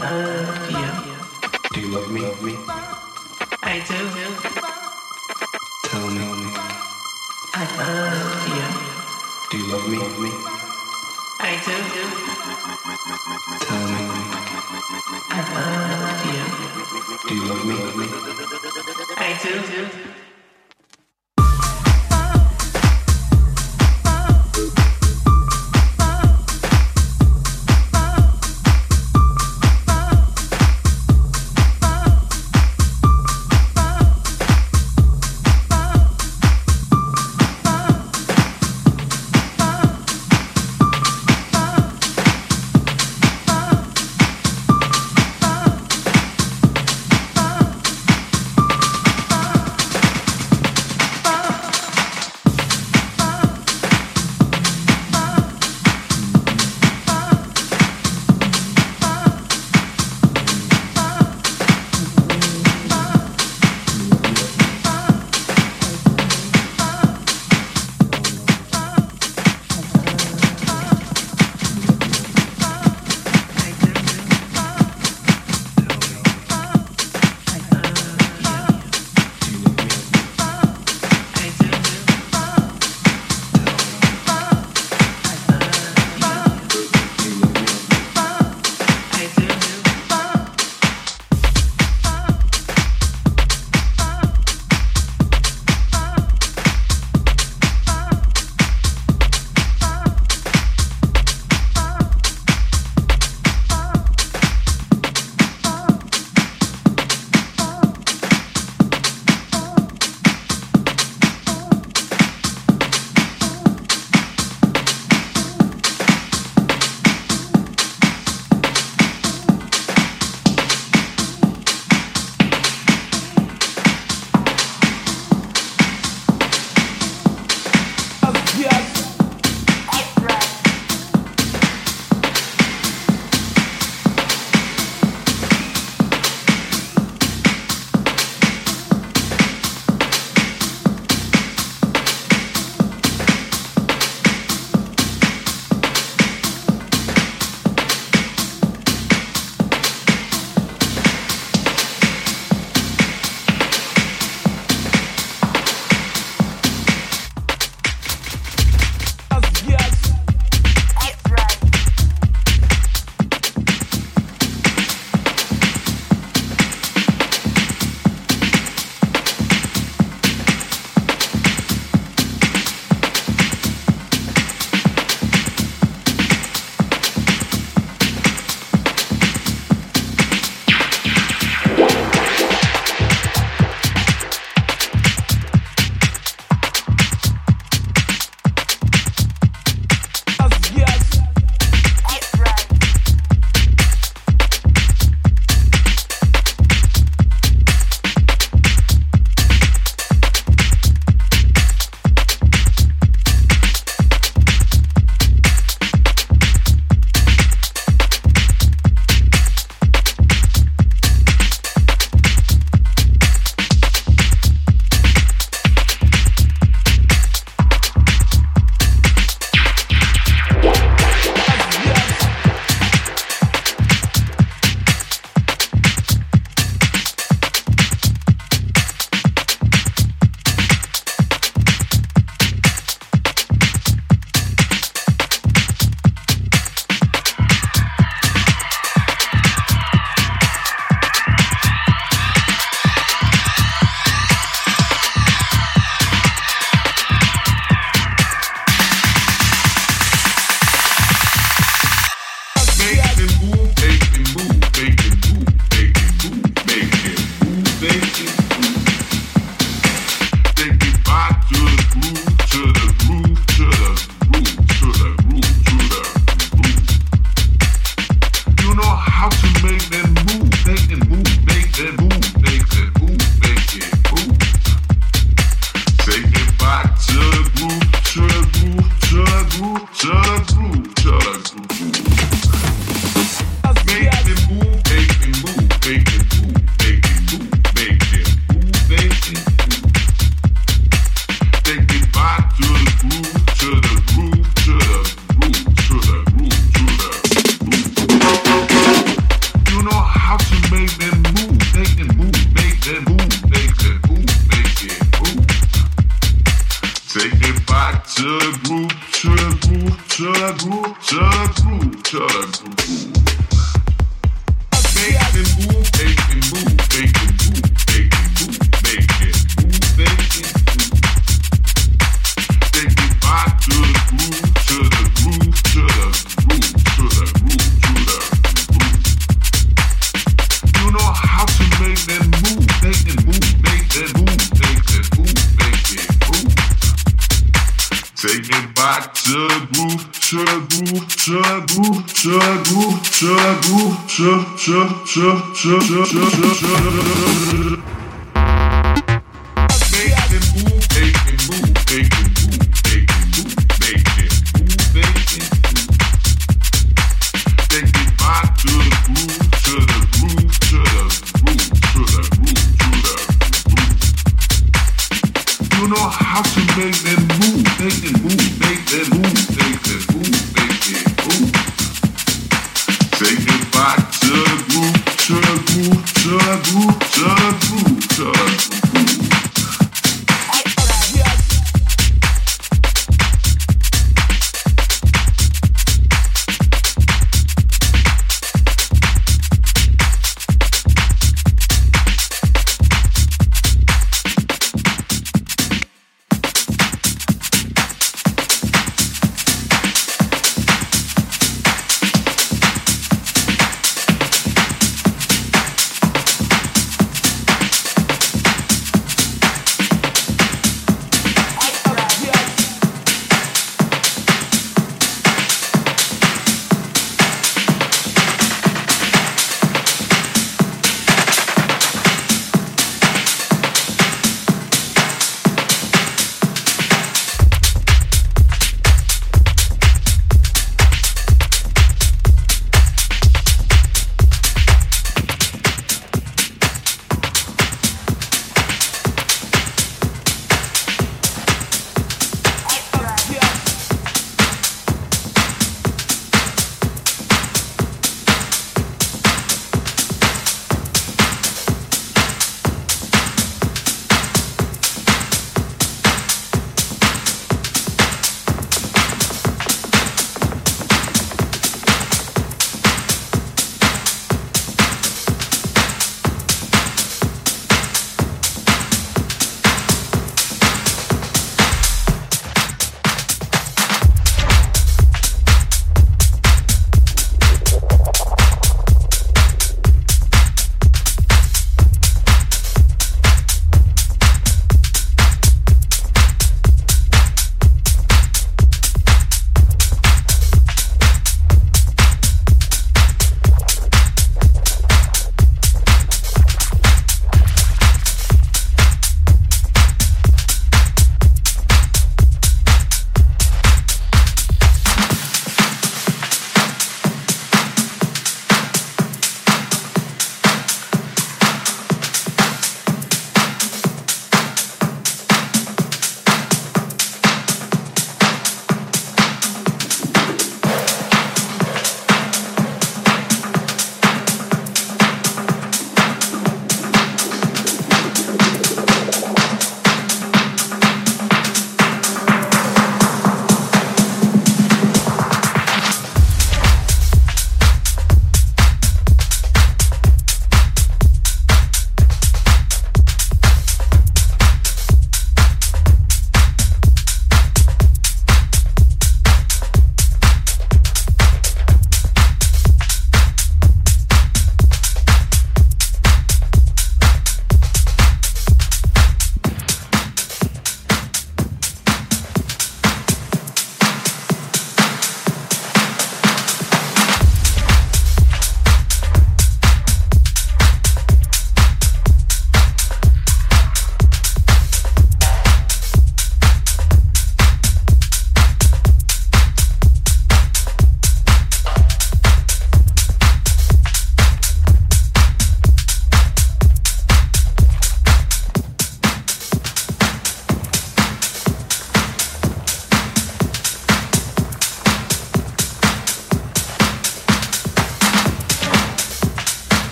love you. Do you love me? I do. Tell me. I love you. Do you love me? I do. Tell me. I love you. Do you love me? I do. Should Make and move, make and move, make and move. brzegu, przy, przy, przy, przy, move, move,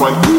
like.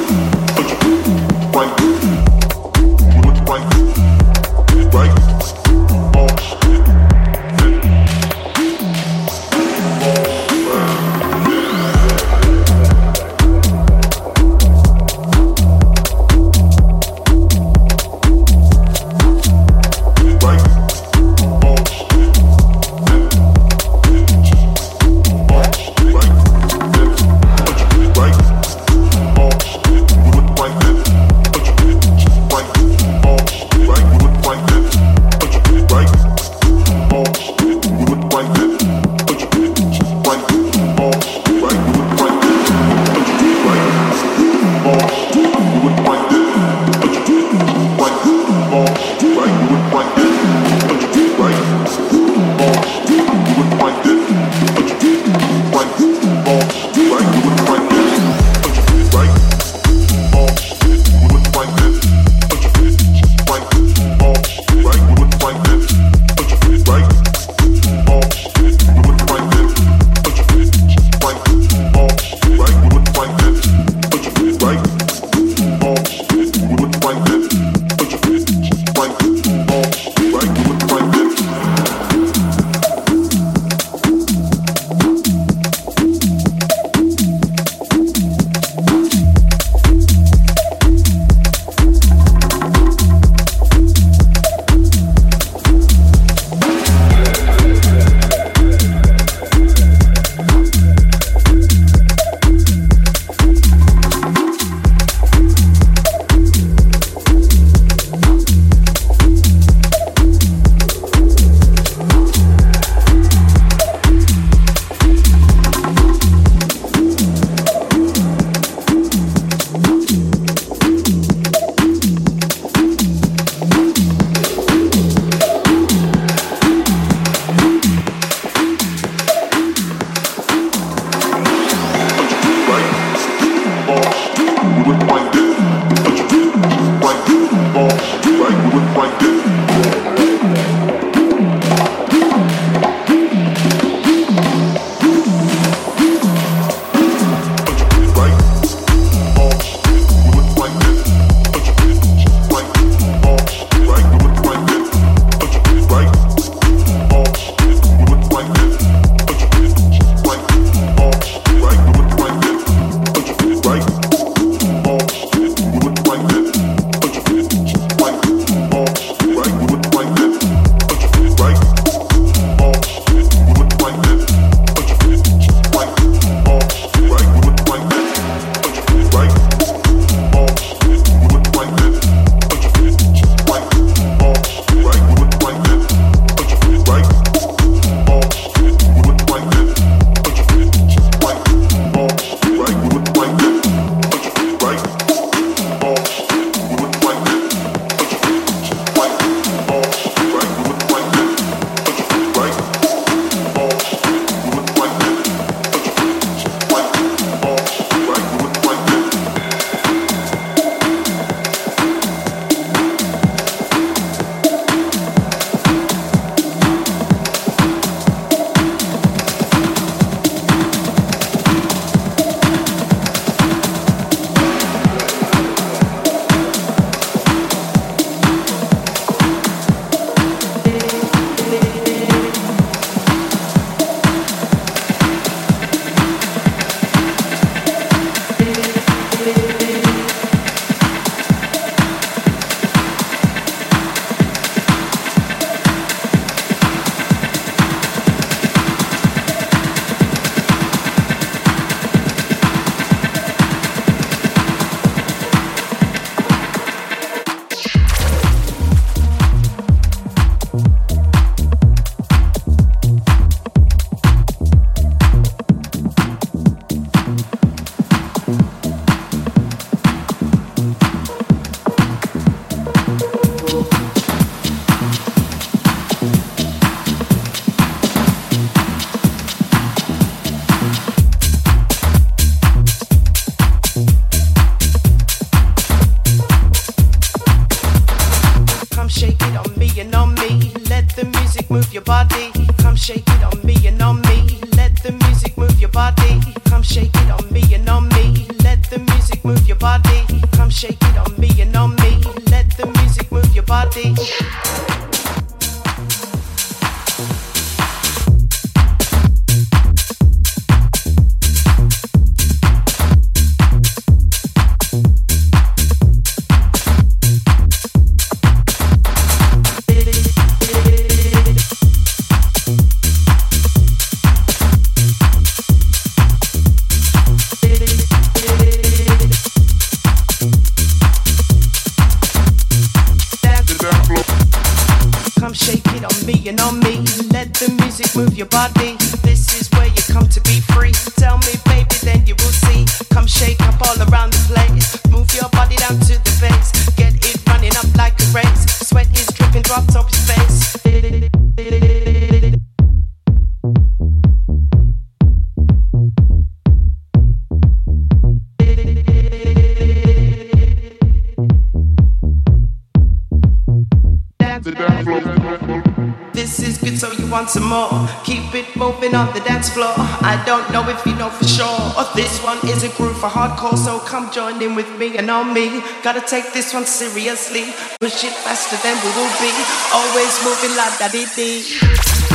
Come join in with me and on me. Gotta take this one seriously. Push it faster than we will be. Always moving like da dee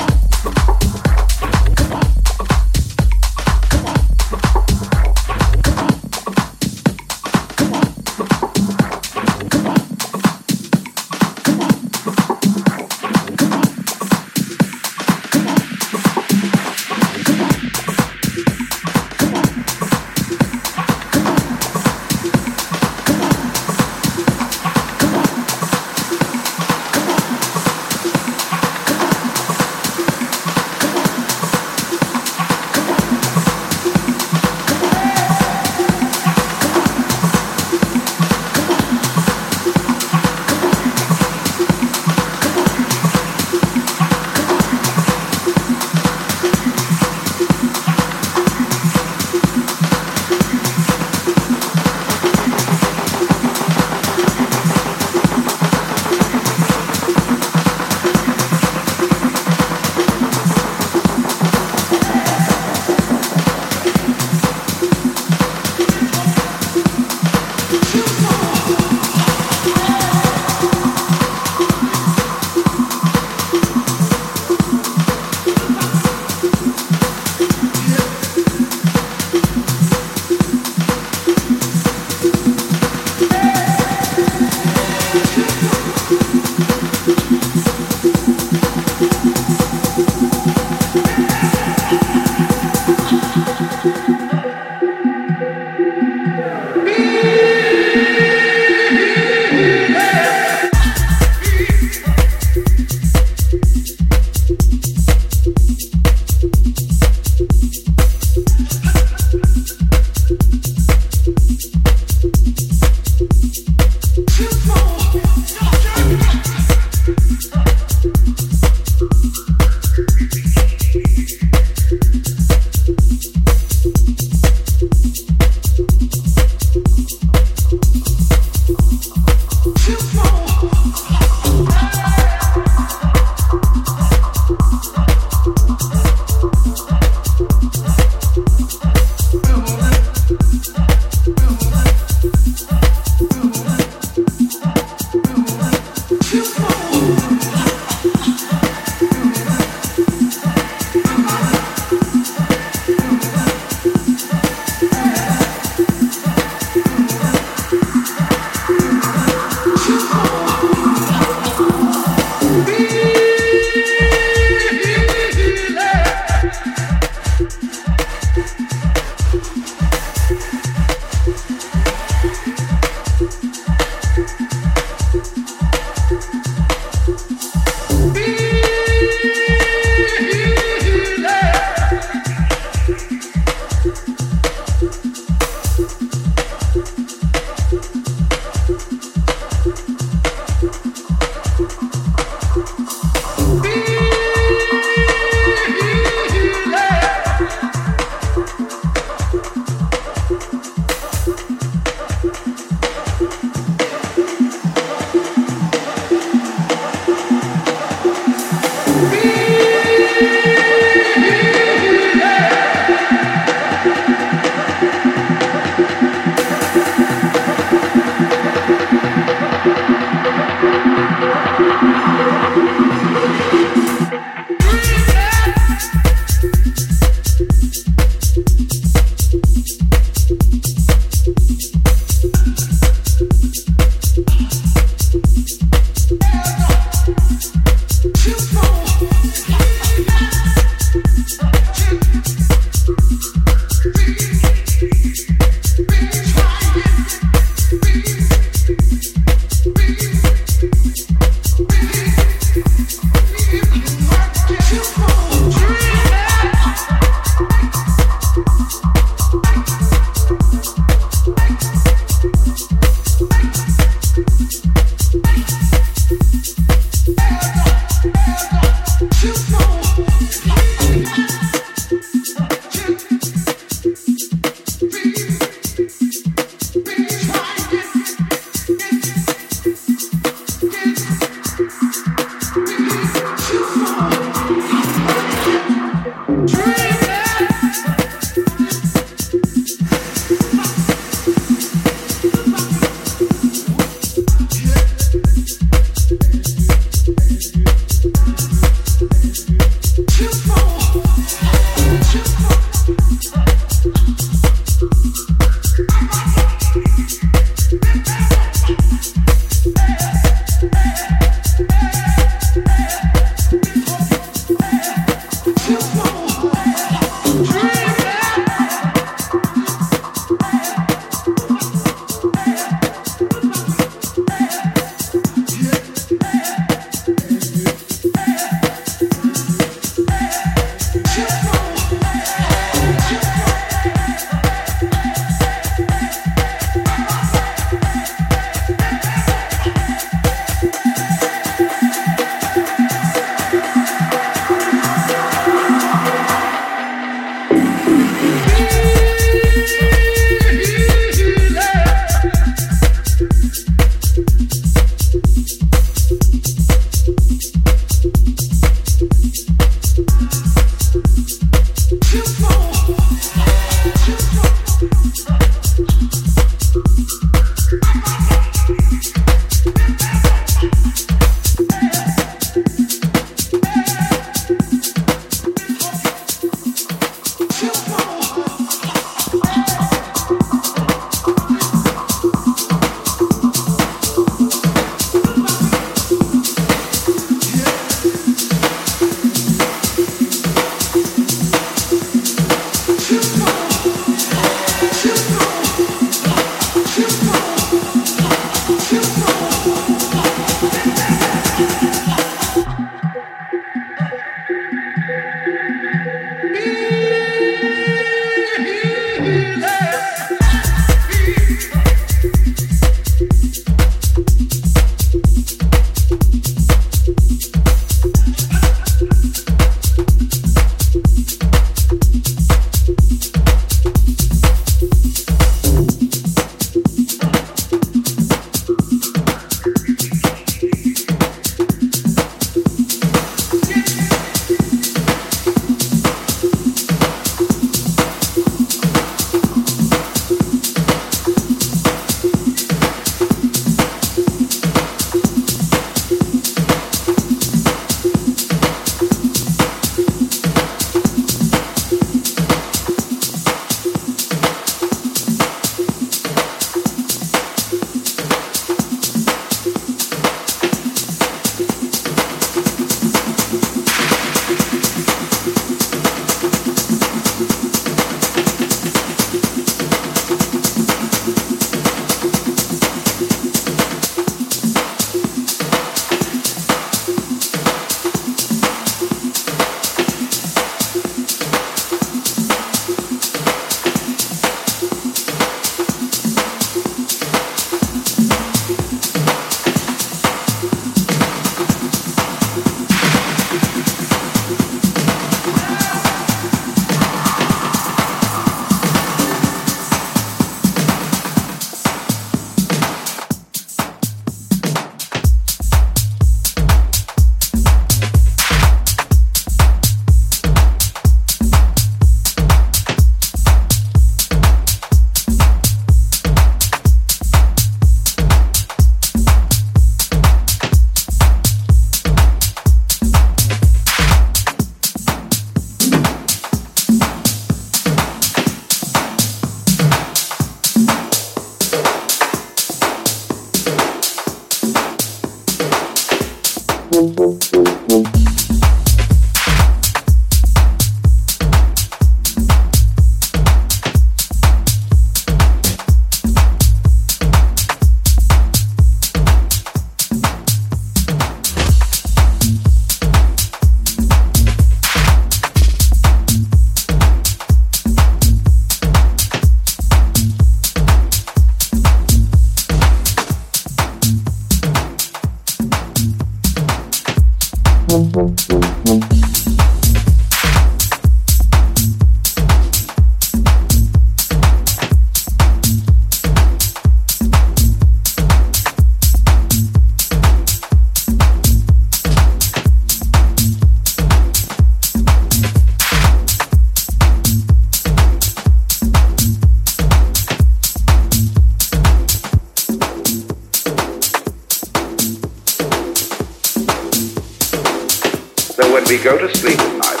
we go to sleep at night,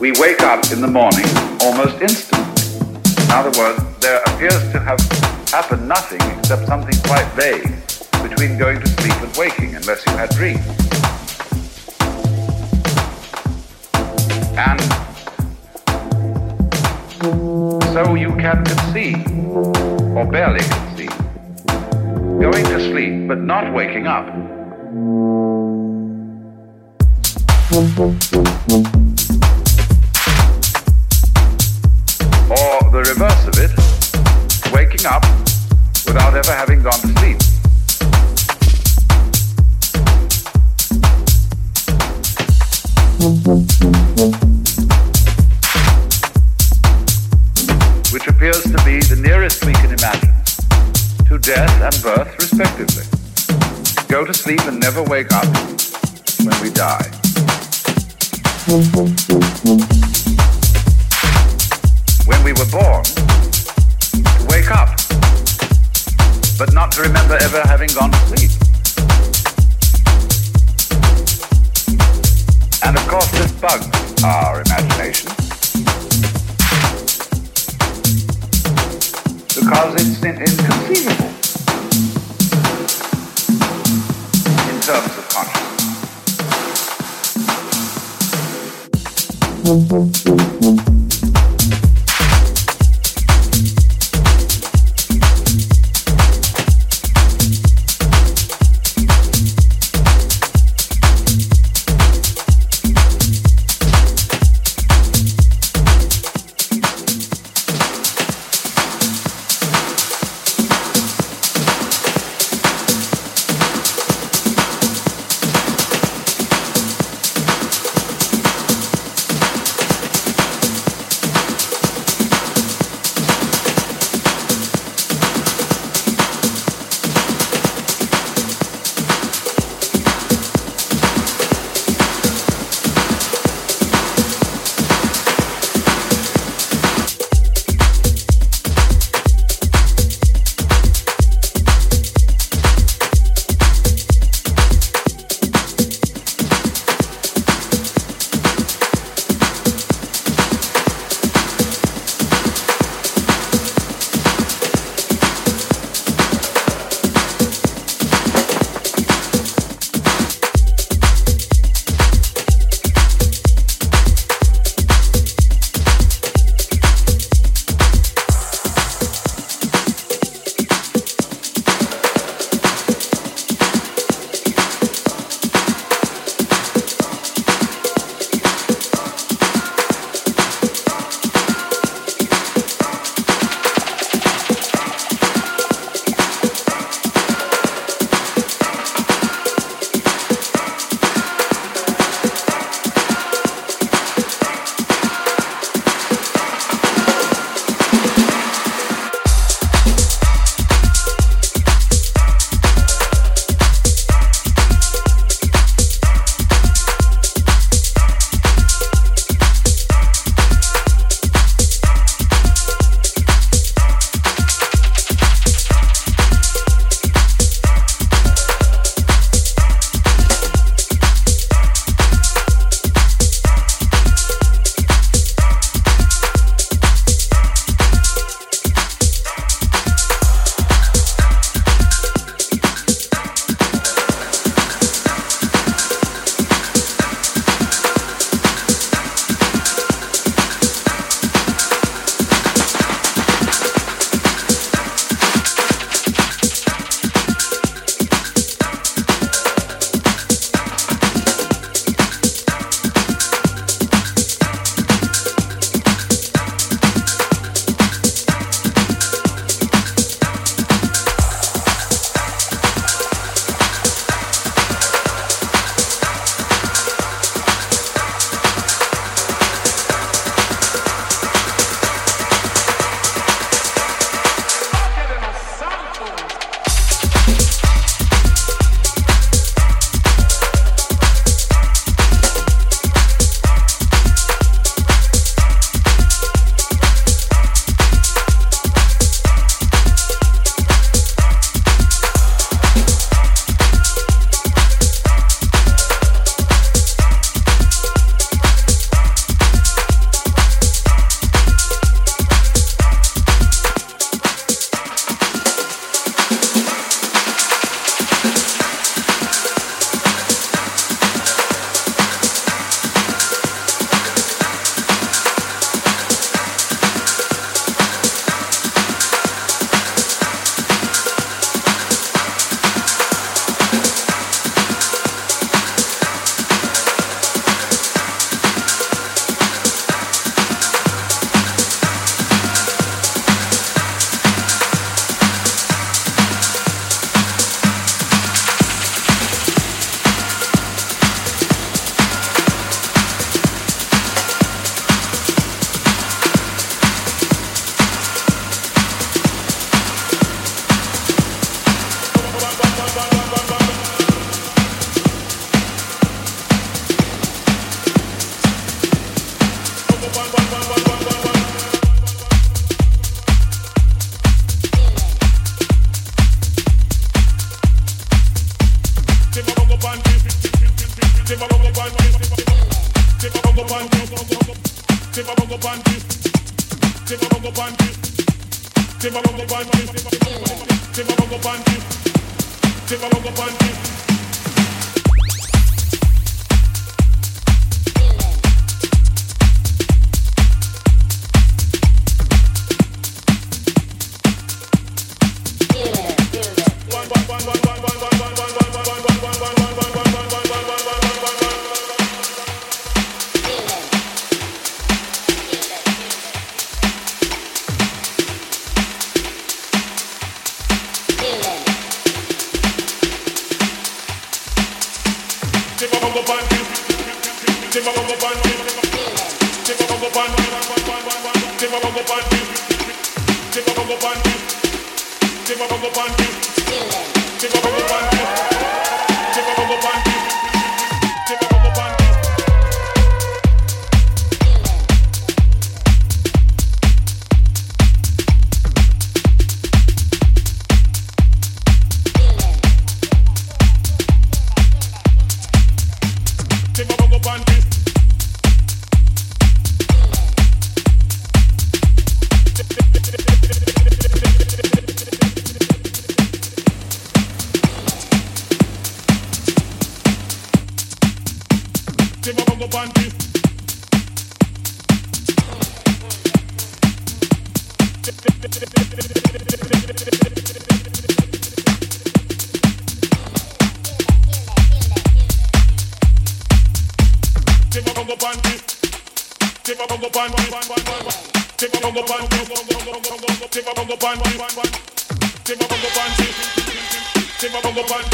we wake up in the morning almost instantly. In other words, there appears to have happened nothing except something quite vague between going to sleep and waking, unless you had dreams. And so you can conceive, or barely conceive, going to sleep but not waking up. Or the reverse of it, waking up without ever having gone to sleep. Which appears to be the nearest we can imagine to death and birth, respectively. Go to sleep and never wake up when we die. When we were born, to wake up, but not to remember ever having gone to sleep. And of course, this bugs our imagination. Because it's in- inconceivable in terms of consciousness. Thank you. bongo panty, tiba bongo panty, tiba bongo panty, tiba bongo panty.